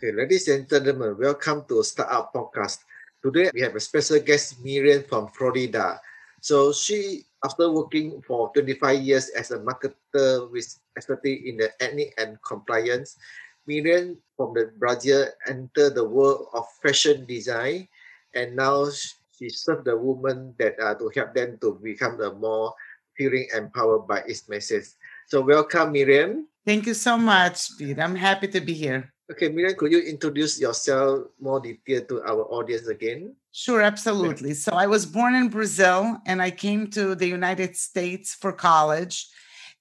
Okay, ladies and gentlemen, welcome to Startup Podcast. Today we have a special guest, Miriam from Florida. So she, after working for 25 years as a marketer with expertise in the ethnic and compliance, Miriam from the Brazil entered the world of fashion design, and now she serves the women that are to help them to become the more feeling empowered by its message. So welcome, Miriam. Thank you so much, Pete. I'm happy to be here. Okay, Miriam, could you introduce yourself more detail to our audience again? Sure, absolutely. So I was born in Brazil and I came to the United States for college.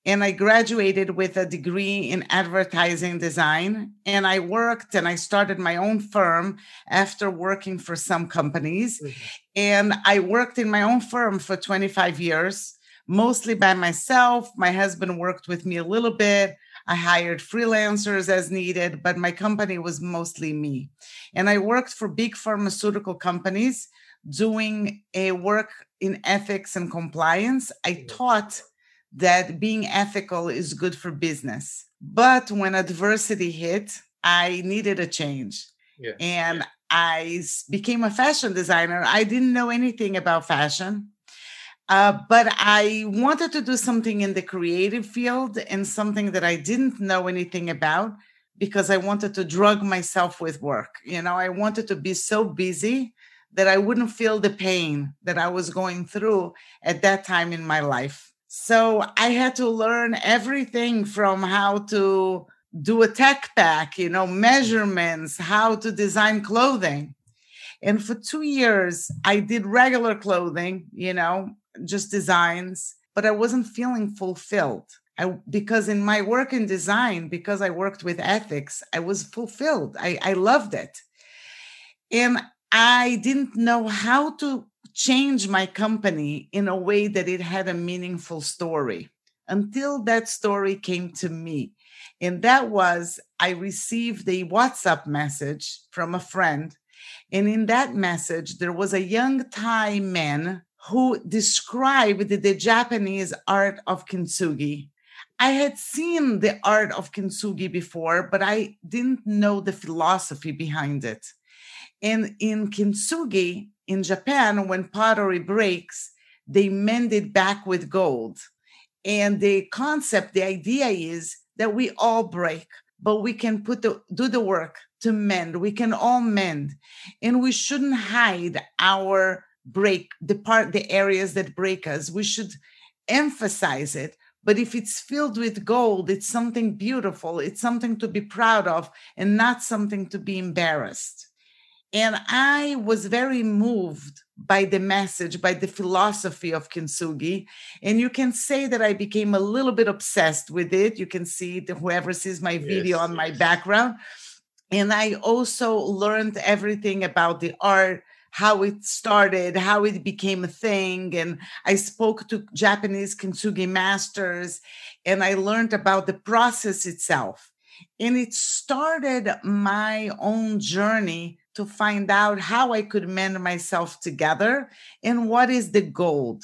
And I graduated with a degree in advertising design. And I worked and I started my own firm after working for some companies. Mm-hmm. And I worked in my own firm for 25 years, mostly by myself. My husband worked with me a little bit. I hired freelancers as needed, but my company was mostly me. And I worked for big pharmaceutical companies doing a work in ethics and compliance. I mm-hmm. taught that being ethical is good for business. But when adversity hit, I needed a change. Yeah. And I became a fashion designer. I didn't know anything about fashion. Uh, but I wanted to do something in the creative field and something that I didn't know anything about because I wanted to drug myself with work. You know, I wanted to be so busy that I wouldn't feel the pain that I was going through at that time in my life. So I had to learn everything from how to do a tech pack, you know, measurements, how to design clothing. And for two years, I did regular clothing, you know, just designs, but I wasn't feeling fulfilled. I, because in my work in design, because I worked with ethics, I was fulfilled. I, I loved it. And I didn't know how to change my company in a way that it had a meaningful story until that story came to me. And that was I received a WhatsApp message from a friend. And in that message, there was a young Thai man who described the Japanese art of kintsugi. I had seen the art of kintsugi before, but I didn't know the philosophy behind it. And in kintsugi, in Japan, when pottery breaks, they mend it back with gold. And the concept, the idea is that we all break, but we can put the do the work to mend. We can all mend. And we shouldn't hide our break the part the areas that break us we should emphasize it. But if it's filled with gold it's something beautiful it's something to be proud of and not something to be embarrassed. And i was very moved by the message by the philosophy of kintsugi. And you can say that i became a little bit obsessed with it. You can see it whoever sees my video yes, on yes. my background. And i also learned everything about the art how it started, how it became a thing. And I spoke to Japanese kintsugi masters and I learned about the process itself. And it started my own journey to find out how I could mend myself together and what is the gold.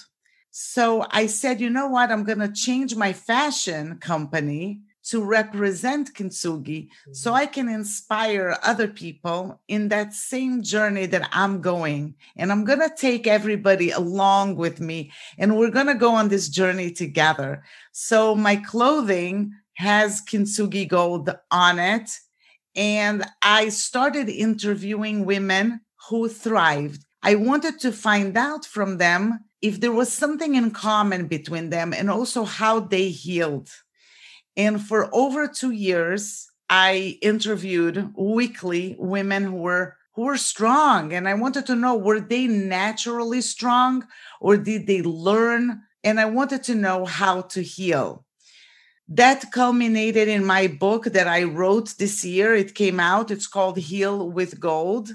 So I said, you know what? I'm going to change my fashion company to represent kintsugi mm-hmm. so I can inspire other people in that same journey that I'm going. And I'm going to take everybody along with me and we're going to go on this journey together. So my clothing has kintsugi gold on it. And I started interviewing women who thrived. I wanted to find out from them if there was something in common between them and also how they healed. And for over two years, I interviewed weekly women who were who were strong. And I wanted to know were they naturally strong or did they learn? And I wanted to know how to heal. That culminated in my book that I wrote this year. It came out. It's called Heal with Gold.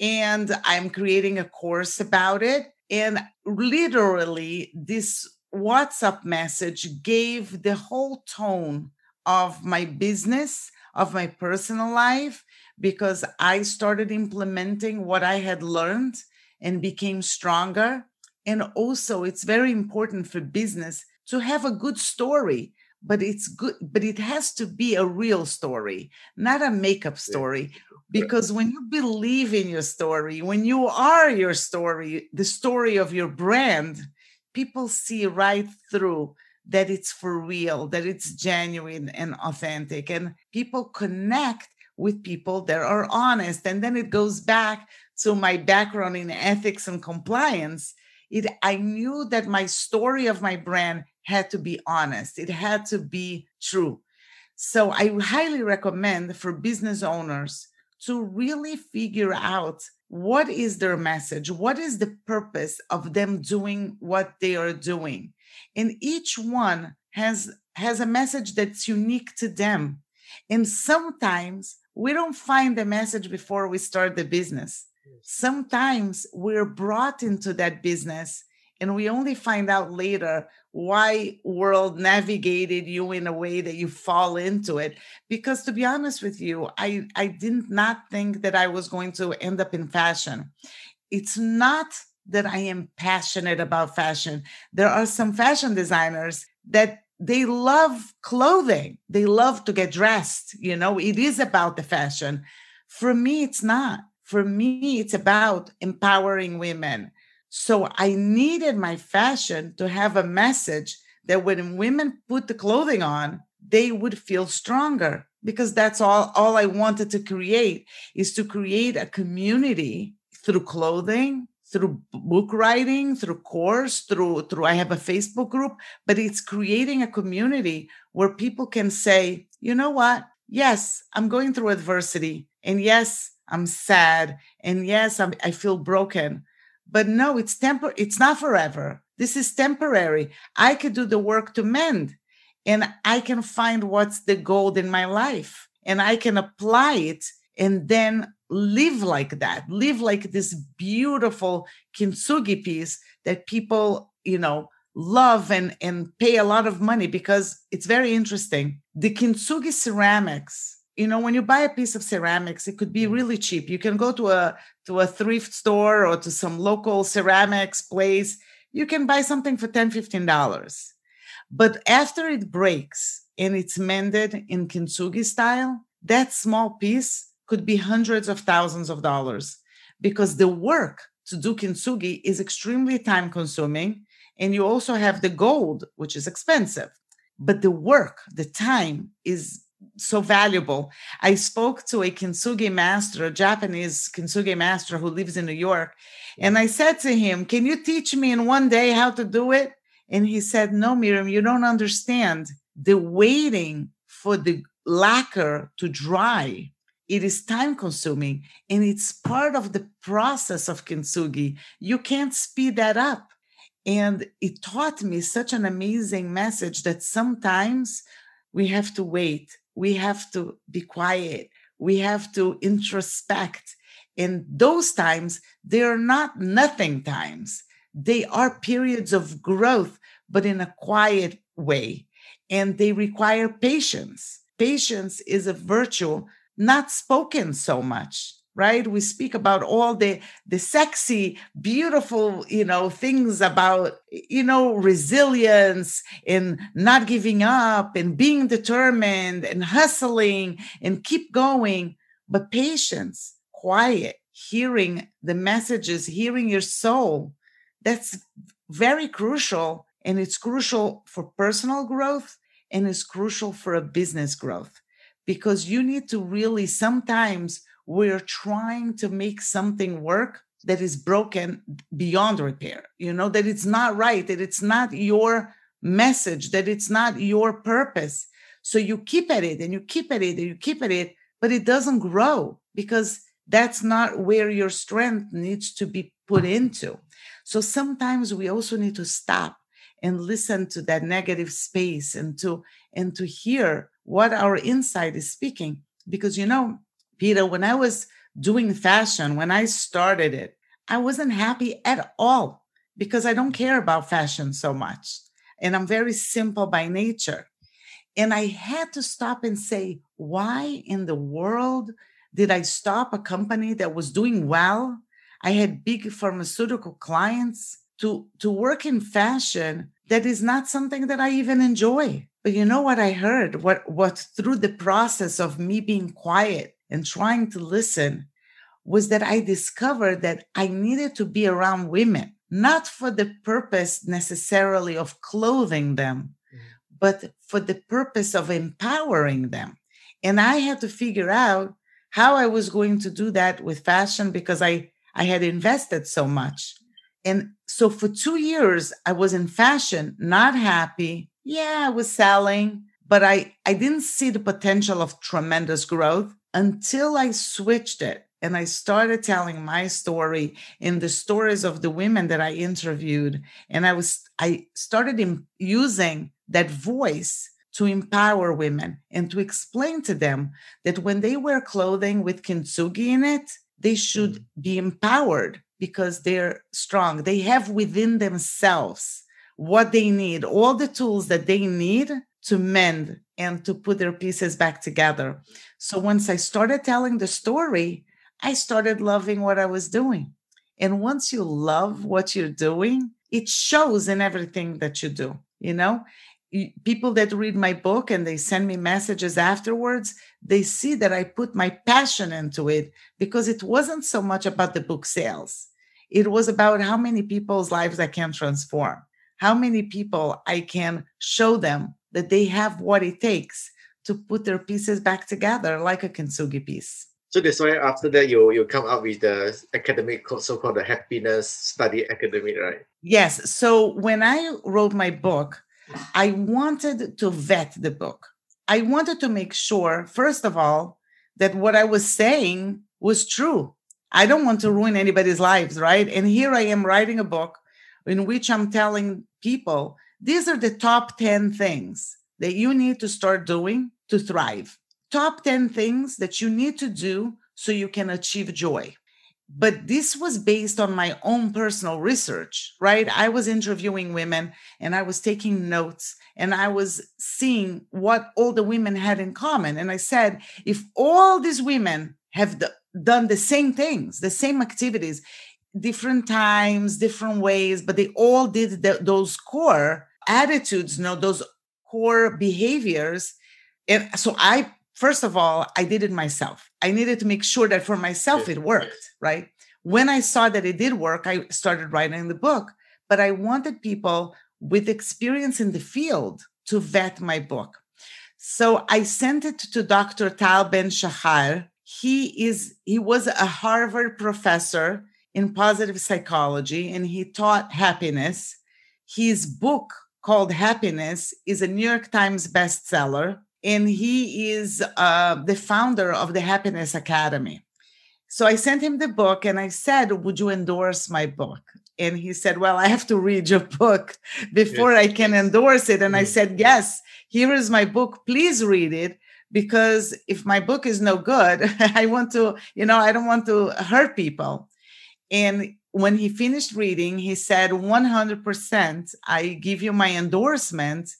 And I'm creating a course about it. And literally, this WhatsApp message gave the whole tone of my business, of my personal life, because I started implementing what I had learned and became stronger. And also, it's very important for business to have a good story. but it's good but it has to be a real story not a makeup story because when you believe in your story when you are your story the story of your brand people see right through that it's for real that it's genuine and authentic and people connect with people that are honest and then it goes back to my background in ethics and compliance. It i knew that my story of my brand had to be honest. It had to be true. So i highly recommend for business owners to really figure out what is their message? What is the purpose of them doing what they are doing? And each one has has a message that's unique to them. And sometimes we don't find the message before we start the business. Sometimes we're brought into that business and we only find out later why world navigated you in a way that you fall into it. Because to be honest with you i i did not think that i was going to end up in fashion. It's not that i am passionate about fashion. There are some fashion designers that they love clothing. They love to get dressed you know? It is about the fashion. For me it's not. For me it's about empowering women so I needed my fashion to have a message that when women put the clothing on, they would feel stronger because that's all all I wanted to create is to create a community through clothing, through book writing, through course, through through I have a Facebook group, but it's creating a community where people can say, "You know what? Yes, I'm going through adversity, and yes, I'm sad, and yes, I'm, I feel broken, but no, it's tempor it's not forever. This is temporary. I could do the work to mend and I can find what's the gold in my life and I can apply it and then live like that. Live like this beautiful kintsugi piece that people, you know, love and and pay a lot of money because it's very interesting. The kintsugi ceramics you know when you buy a piece of ceramics it could be mm. really cheap. You can go to a to a thrift store or to some local ceramics place. You can buy something for 10 15 dollars. But after it breaks and it's mended in kintsugi style that small piece could be hundreds of thousands of dollars because the work to do kintsugi is extremely time consuming and you also have the gold which is expensive. But the work the time is so valuable. I spoke to a kintsugi master, a Japanese kintsugi master who lives in New York, and I said to him, "Can you teach me in one day how to do it?" And he said, "No, Miriam, you don't understand. The waiting for the lacquer to dry, it is time consuming and it's part of the process of kintsugi. You can't speed that up." And it taught me such an amazing message that sometimes we have to wait we have to be quiet. We have to introspect. And those times they are not nothing times. They are periods of growth but in a quiet way. And they require patience. Patience is a virtue not spoken so much right? We speak about all the the sexy beautiful you know things about you know resilience and not giving up and being determined and hustling and keep going. But patience quiet hearing the messages hearing your soul that's very crucial. And it's crucial for personal growth and it's crucial for a business growth because you need to really sometimes we're trying to make something work that is broken beyond repair you know that it's not right that it's not your message that it's not your purpose. So you keep at it and you keep at it and you keep at it but it doesn't grow because that's not where your strength needs to be put into. So sometimes we also need to stop and listen to that negative space and to and to hear what our inside is speaking because you know Peter, when I was doing fashion, when I started it, I wasn't happy at all because I don't care about fashion so much. And I'm very simple by nature. And I had to stop and say, why in the world did I stop a company that was doing well? I had big pharmaceutical clients to, to work in fashion that is not something that I even enjoy. But you know what I heard? What what through the process of me being quiet and trying to listen was that I discovered that I needed to be around women, not for the purpose necessarily of clothing them, mm. but for the purpose of empowering them. And I had to figure out how I was going to do that with fashion because I, I had invested so much. And so for two years, I was in fashion, not happy. Yeah, I was selling, but I, I didn't see the potential of tremendous growth until I switched it and I started telling my story in the stories of the women that I interviewed. And I was, I started using that voice to empower women and to explain to them that when they wear clothing with kintsugi in it, they should mm-hmm. be empowered because they're strong. They have within themselves what they need, all the tools that they need to mend and to put their pieces back together. So once I started telling the story, I started loving what I was doing. And once you love what you're doing, it shows in everything that you do. You know, people that read my book and they send me messages afterwards, they see that I put my passion into it because it wasn't so much about the book sales. It was about how many people's lives I can transform, how many people I can show them that they have what it takes to put their pieces back together like a kintsugi piece. So that's why after that you you come up with the academic so called the happiness study academic, right? Yes. So when I wrote my book, I wanted to vet the book. I wanted to make sure, first of all, that what I was saying was true. I don't want to ruin anybody's lives, right? And here I am writing a book in which I'm telling people these are the top 10 things that you need to start doing to thrive top 10 things that you need to do so you can achieve joy. But this was based on my own personal research, right? I was interviewing women and I was taking notes and I was seeing what all the women had in common. And I said, if all these women have done the same things, the same activities, different times, different ways, but they all did the, those core attitudes, you know, those core behaviors. And so I first of all, I did it myself. I needed to make sure that for myself it worked, right? When I saw that it did work, I started writing the book. But I wanted people with experience in the field to vet my book. So I sent it to Dr. Tal Ben Shahar. He is he was a Harvard professor in positive psychology and he taught happiness. His book called Happiness is a New York Times bestseller and he is uh, the founder of the Happiness Academy. So I sent him the book and I said, Would you endorse my book? And he said, Well, I have to read your book before yes. I can endorse it. And I mm. said, Yes, here is my book. Please read it because if my book is no good, I want to, you know, I don't want to hurt people. And when he finished reading, he said, 100%, I give you my endorsement.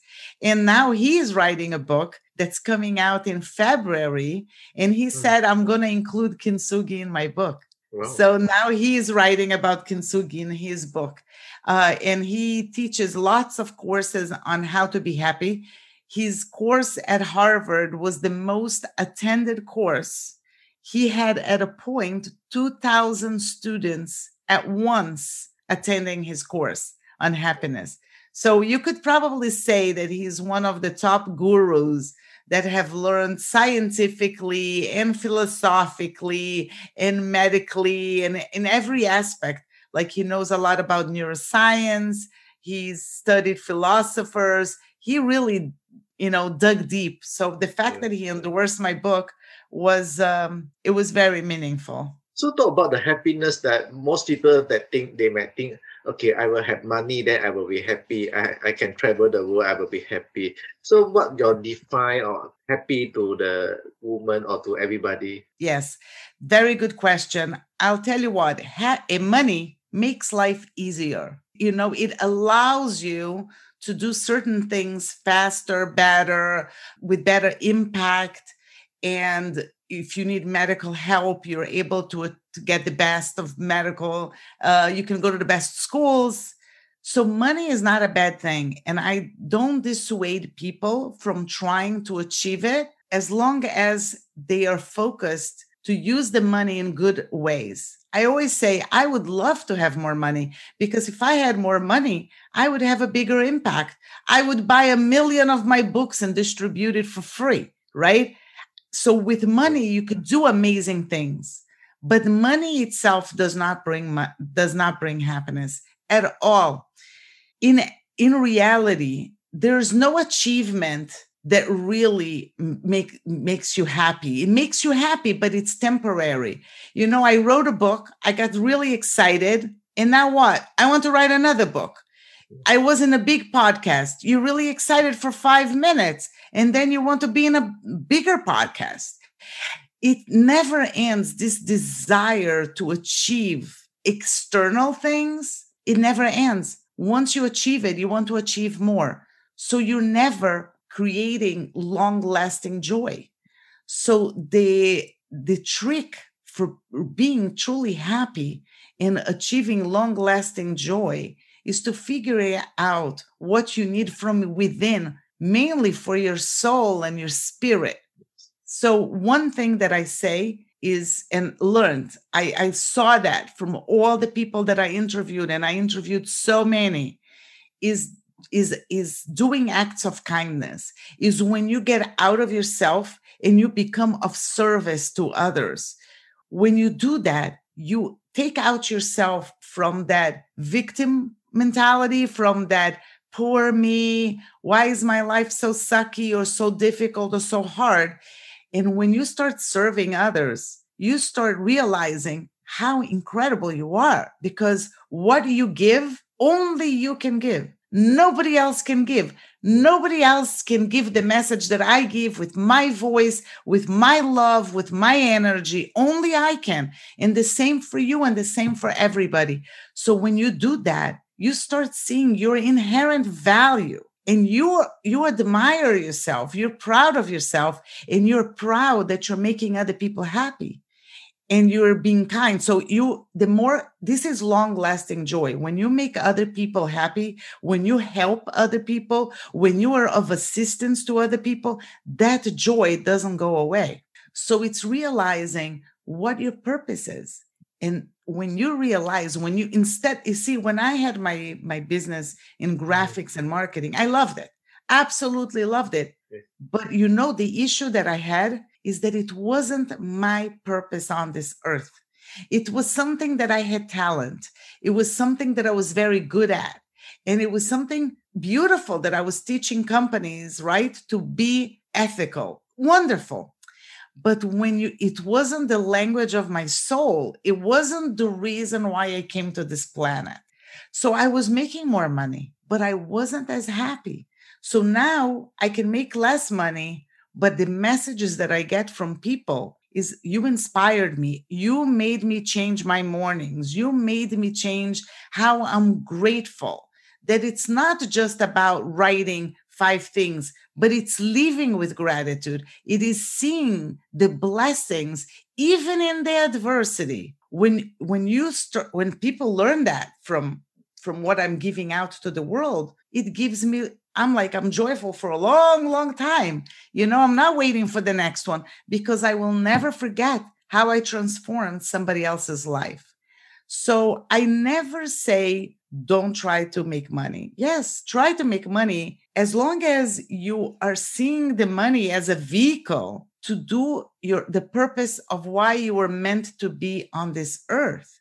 And now he is writing a book that's coming out in February. And he mm. said, I'm going to include kintsugi in my book. Wow. So now he's writing about kintsugi in his book. Uh, and he teaches lots of courses on how to be happy. His course at Harvard was the most attended course. He had at a point 2,000 students at once attending his course on happiness. So you could probably say that he's one of the top gurus that have learned scientifically and philosophically and medically and in every aspect. Like he knows a lot about neuroscience, he's studied philosophers. He really, you know, dug deep. So the fact that he endorsed my book was um, it was very meaningful. So talk about the happiness that most people that think they might think okay, I will have money, then I will be happy. I, I can travel the world, I will be happy. So what your define or happy to the woman or to everybody? Yes, very good question. I'll tell you what, ha- eh, money makes life easier. You know, it allows you to do certain things faster, better, with better impact. And if you need medical help, you're able to, to get the best of medical. Uh, you can go to the best schools. So, money is not a bad thing. And I don't dissuade people from trying to achieve it as long as they are focused to use the money in good ways. I always say, I would love to have more money because if I had more money, I would have a bigger impact. I would buy a million of my books and distribute it for free, right? So, with money, you could do amazing things but money itself does not bring does not bring happiness at all. In in reality there's no achievement that really make makes you happy. It makes you happy but it's temporary. You know i wrote a book i got really excited and now what? I want to write another book i was in a big podcast. You're really excited for 5 minutes and then you want to be in a bigger podcast. It never ends this desire to achieve external things it never ends. Once you achieve it you want to achieve more. So you're never creating long lasting joy. So the the trick for being truly happy and achieving long lasting joy is to figure out what you need from within mainly for your soul and your spirit. So, one thing that I say is, and learned, I, I saw that from all the people that I interviewed, and I interviewed so many, is is is doing acts of kindness is when you get out of yourself and you become of service to others. When you do that you take out yourself from that victim mentality from that poor me why is my life so sucky or so difficult or so hard and when you start serving others, you start realizing how incredible you are because what you give, only you can give. Nobody else can give. Nobody else can give the message that I give with my voice, with my love, with my energy. Only I can. And the same for you and the same for everybody. So when you do that, you start seeing your inherent value and you you admire yourself you're proud of yourself and you're proud that you're making other people happy and you're being kind. So you the more this is long lasting joy. When you make other people happy when you help other people when you are of assistance to other people that joy doesn't go away. So it's realizing what your purpose is and when you realize when you instead you see when i had my my business in mm-hmm. graphics and marketing i loved it. Absolutely loved it. But you know the issue that i had is that it wasn't my purpose on this earth. It was something that i had talent. It was something that i was very good at. And it was something beautiful that i was teaching companies right to be ethical. Wonderful but when you it wasn't the language of my soul it wasn't the reason why i came to this planet. So i was making more money but i wasn't as happy. So now i can make less money but the messages that i get from people is you inspired me. You made me change my mornings. You made me change how i'm grateful. That it's not just about writing five things, but it's living with gratitude. It is seeing the blessings even in the adversity. When when you start when people learn that from from what I'm giving out to the world, it gives me I'm like I'm joyful for a long long time. You know, I'm not waiting for the next one because I will never forget how I transformed somebody else's life. So I never say don't try to make money. Yes, try to make money as long as you are seeing the money as a vehicle to do your the purpose of why you were meant to be on this earth.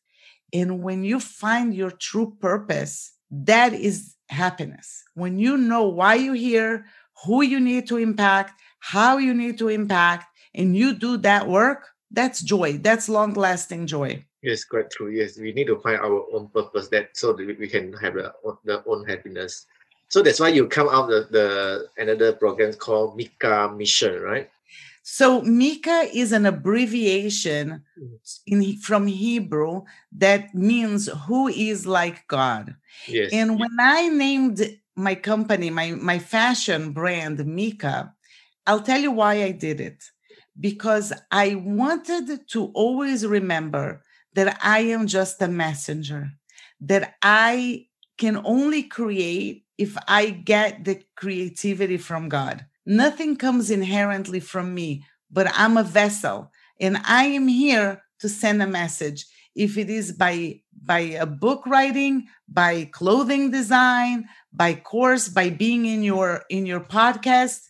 And when you find your true purpose, that is happiness. When you know why you're here, who you need to impact, how you need to impact, and you do that work, that's joy. That's long lasting joy. Yes, quite true. Yes, we need to find our own purpose that so that we can have the, the own happiness. So that's why you come out the, the another program called Mikah Mission, right? So Mikah is an abbreviation in from Hebrew that means who is like God. Yes. And when I named my company, my my fashion brand Mikah, I'll tell you why I did it. Because I wanted to always remember that I am just a messenger, that I can only create if I get the creativity from God. Nothing comes inherently from me, but I'm a vessel and I am here to send a message. If it is by by a book writing, by clothing design, by course, by being in your in your podcast,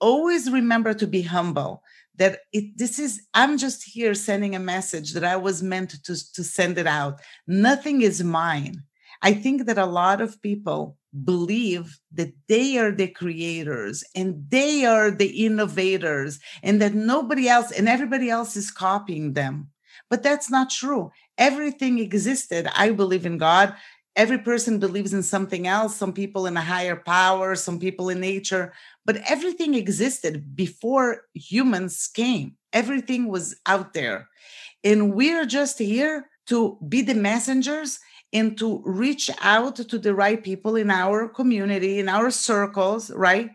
always remember to be humble that it this is i'm just here sending a message that i was meant to to send it out nothing is mine i think that a lot of people believe that they are the creators and they are the innovators and that nobody else and everybody else is copying them. But that's not true. Everything existed i believe in god. Every person believes in something else some people in a higher power some people in nature but everything existed before humans came. Everything was out there. And we're just here to be the messengers and to reach out to the right people in our community in our circles right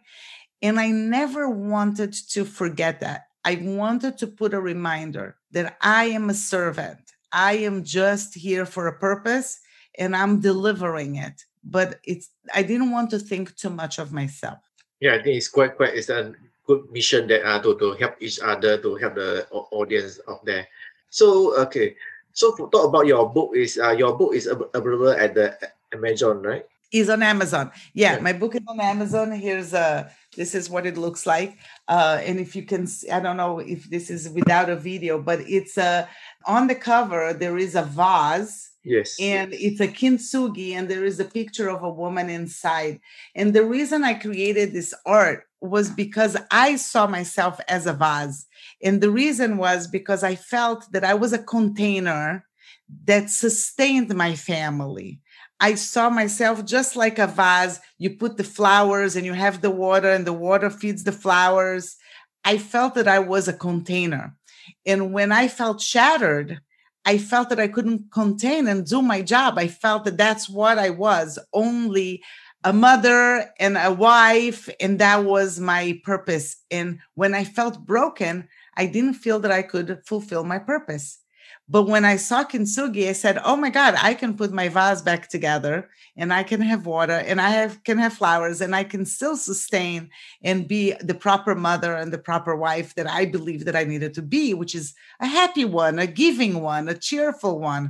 and i never wanted to forget that i wanted to put a reminder that i am a servant i am just here for a purpose and I'm delivering it. But it's I didn't want to think too much of myself. Yeah, I think it's quite quite it's a good mission that uh, to, to help each other to help the audience out there. So okay, so talk about your book is uh, your book is available at the Amazon, right? Is on Amazon. Yeah, yeah, my book is on Amazon. Here's a uh, this is what it looks like. Uh, and if you can, I don't know if this is without a video, but it's uh, on the cover. There is a vase Yes. And it's a kintsugi, and there is a picture of a woman inside. And the reason I created this art was because I saw myself as a vase. And the reason was because I felt that I was a container that sustained my family. I saw myself just like a vase. You put the flowers and you have the water, and the water feeds the flowers. I felt that I was a container. And when I felt shattered, I felt that I couldn't contain and do my job. I felt that that's what I was only a mother and a wife, and that was my purpose. And when I felt broken, I didn't feel that I could fulfill my purpose. But when I saw kintsugi, I said, "Oh my God, I can put my vase back together, and I can have water, and I have, can have flowers, and I can still sustain and be the proper mother and the proper wife that I believe that I needed to be, which is a happy one, a giving one, a cheerful one."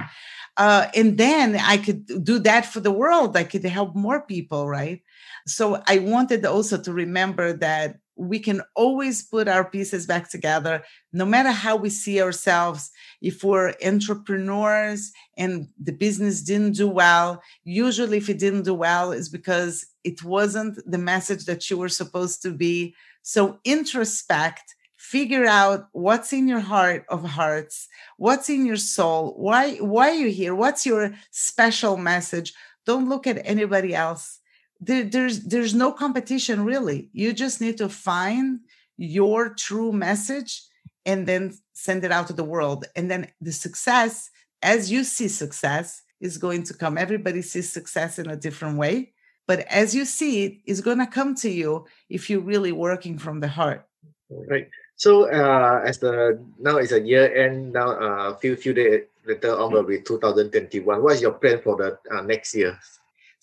Uh, and then I could do that for the world. I could help more people, right? So I wanted also to remember that we can always put our pieces back together no matter how we see ourselves if we're entrepreneurs and the business didn't do well usually if it didn't do well is because it wasn't the message that you were supposed to be so introspect figure out what's in your heart of hearts what's in your soul why why are you here? What's your special message? Don't look at anybody else. There, there's there's no competition really. You just need to find your true message and then send it out to the world. And then the success as you see success is going to come. Everybody sees success in a different way but as you see it is going to come to you if you're really working from the heart. Right so uh, as the now is a year end now a uh, few few days later on will be 2021 what is your plan for the uh, next year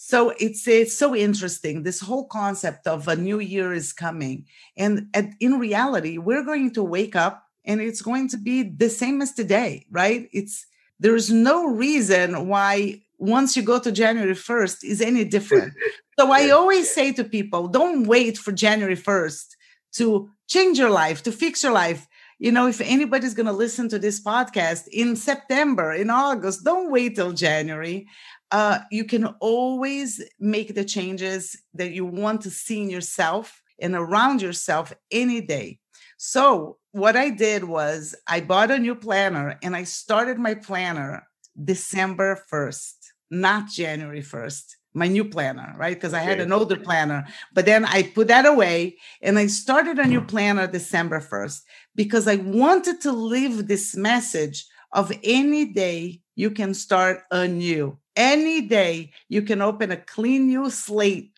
so it's it's so interesting. This whole concept of a new year is coming, and at, in reality, we're going to wake up and it's going to be the same as today, right? It's there's no reason why once you go to January 1st is any different. So I always say to people, don't wait for January 1st to change your life, to fix your life. You know, if anybody's going to listen to this podcast in September, in August, don't wait till January uh, you can always make the changes that you want to see in yourself and around yourself any day. So, what I did was I bought a new planner and I started my planner December 1st, not January 1st. My new planner, right? Because I had an older planner, but then I put that away and I started a new planner December 1st because I wanted to leave this message of any day you can start anew any day you can open a clean new slate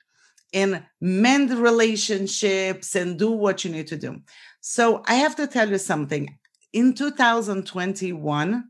and mend relationships and do what you need to do. So I have to tell you something. In 2021,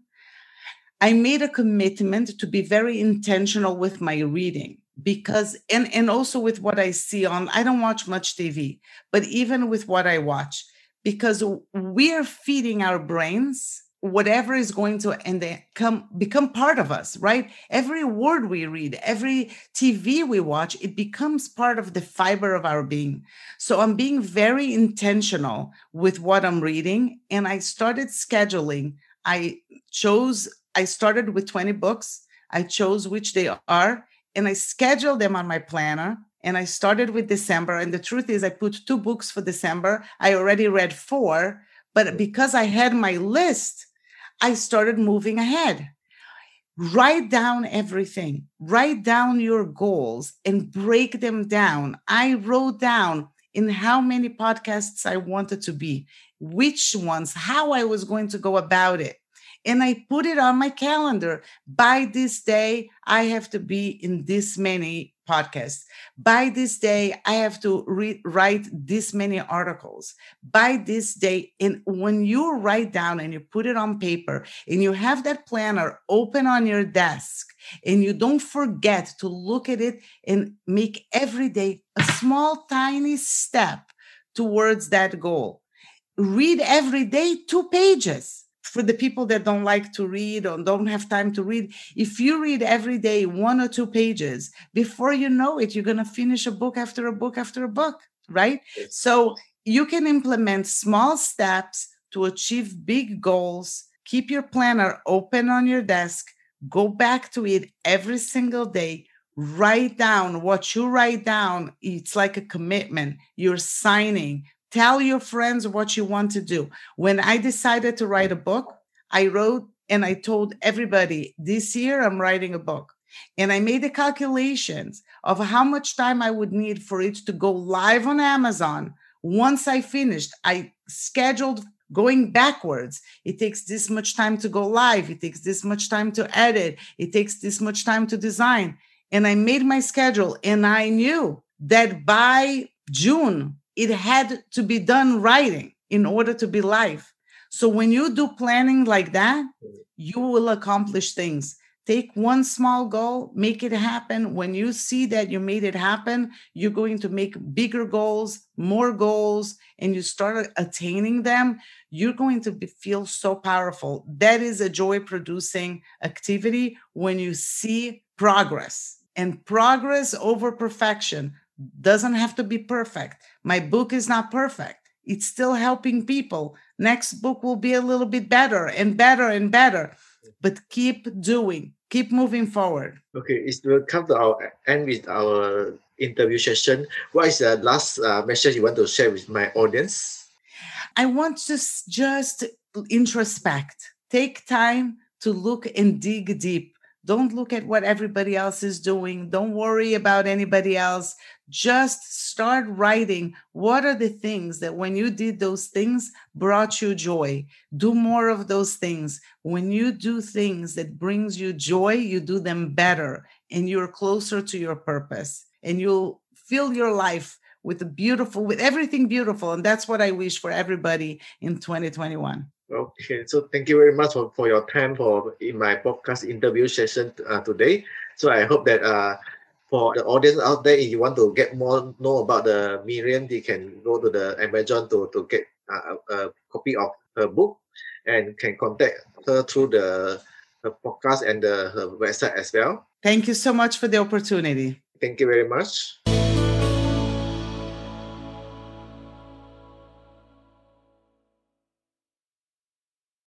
I made a commitment to be very intentional with my reading. Because and and also with what i see on i don't watch much tv but even with what i watch because we are feeding our brains whatever is going to and they come become part of us right? Every word we read every tv we watch it becomes part of the fiber of our being. So i'm being very intentional with what i'm reading and i started scheduling. I chose i started with 20 books. I chose which they are and i scheduled them on my planner and i started with december and the truth is i put two books for december i already read four but mm. because i had my list I started moving ahead. Write down everything, write down your goals and break them down. I wrote down in how many podcasts I wanted to be, which ones, how I was going to go about it. And I put it on my calendar. By this day, I have to be in this many podcasts. By this day, I have to re- write this many articles. By this day, and when you write down and you put it on paper and you have that planner open on your desk and you don't forget to look at it and make every day a small, tiny step towards that goal. Read every day two pages for the people that don't like to read or don't have time to read, if you read every day one or two pages, before you know it, you're going to finish a book after a book after a book, right? So you can implement small steps to achieve big goals. Keep your planner open on your desk. Go back to it every single day. Write down what you write down. It's like a commitment. You're signing Tell your friends what you want to do. When I decided to write a book, I wrote and I told everybody this year I'm writing a book. And I made the calculations of how much time I would need for it to go live on Amazon. Once I finished, I scheduled going backwards. It takes this much time to go live. It takes this much time to edit. It takes this much time to design. And I made my schedule and I knew that by June, it had to be done writing in order to be live. So when you do planning like that, you will accomplish things. Take one small goal, make it happen. When you see that you made it happen, you're going to make bigger goals, more goals, and you start attaining them. You're going to be, feel so powerful. That is a joy producing activity when you see progress and progress over perfection doesn't have to be perfect. My book is not perfect. It's still helping people. Next book will be a little bit better and better and better. But keep doing, keep moving forward. Okay, it will come to our end with our interview session. What is the last uh, message you want to share with my audience? I want to just introspect. Take time to look and dig deep. Don't look at what everybody else is doing. Don't worry about anybody else. Just start writing what are the things that when you did those things brought you joy. Do more of those things. When you do things that brings you joy you do them better and you're closer to your purpose. And you'll fill your life with the beautiful with everything beautiful. And that's what i wish for everybody in 2021 okay so thank you very much for, for your time for in my podcast interview session uh, today so i hope that uh, for the audience out there, if you want to get more know about the Miriam, they can go to the Amazon to, to get a, a copy of her book and can contact her through the her podcast and the, her website as well. Thank you so much for the opportunity. Thank you very much.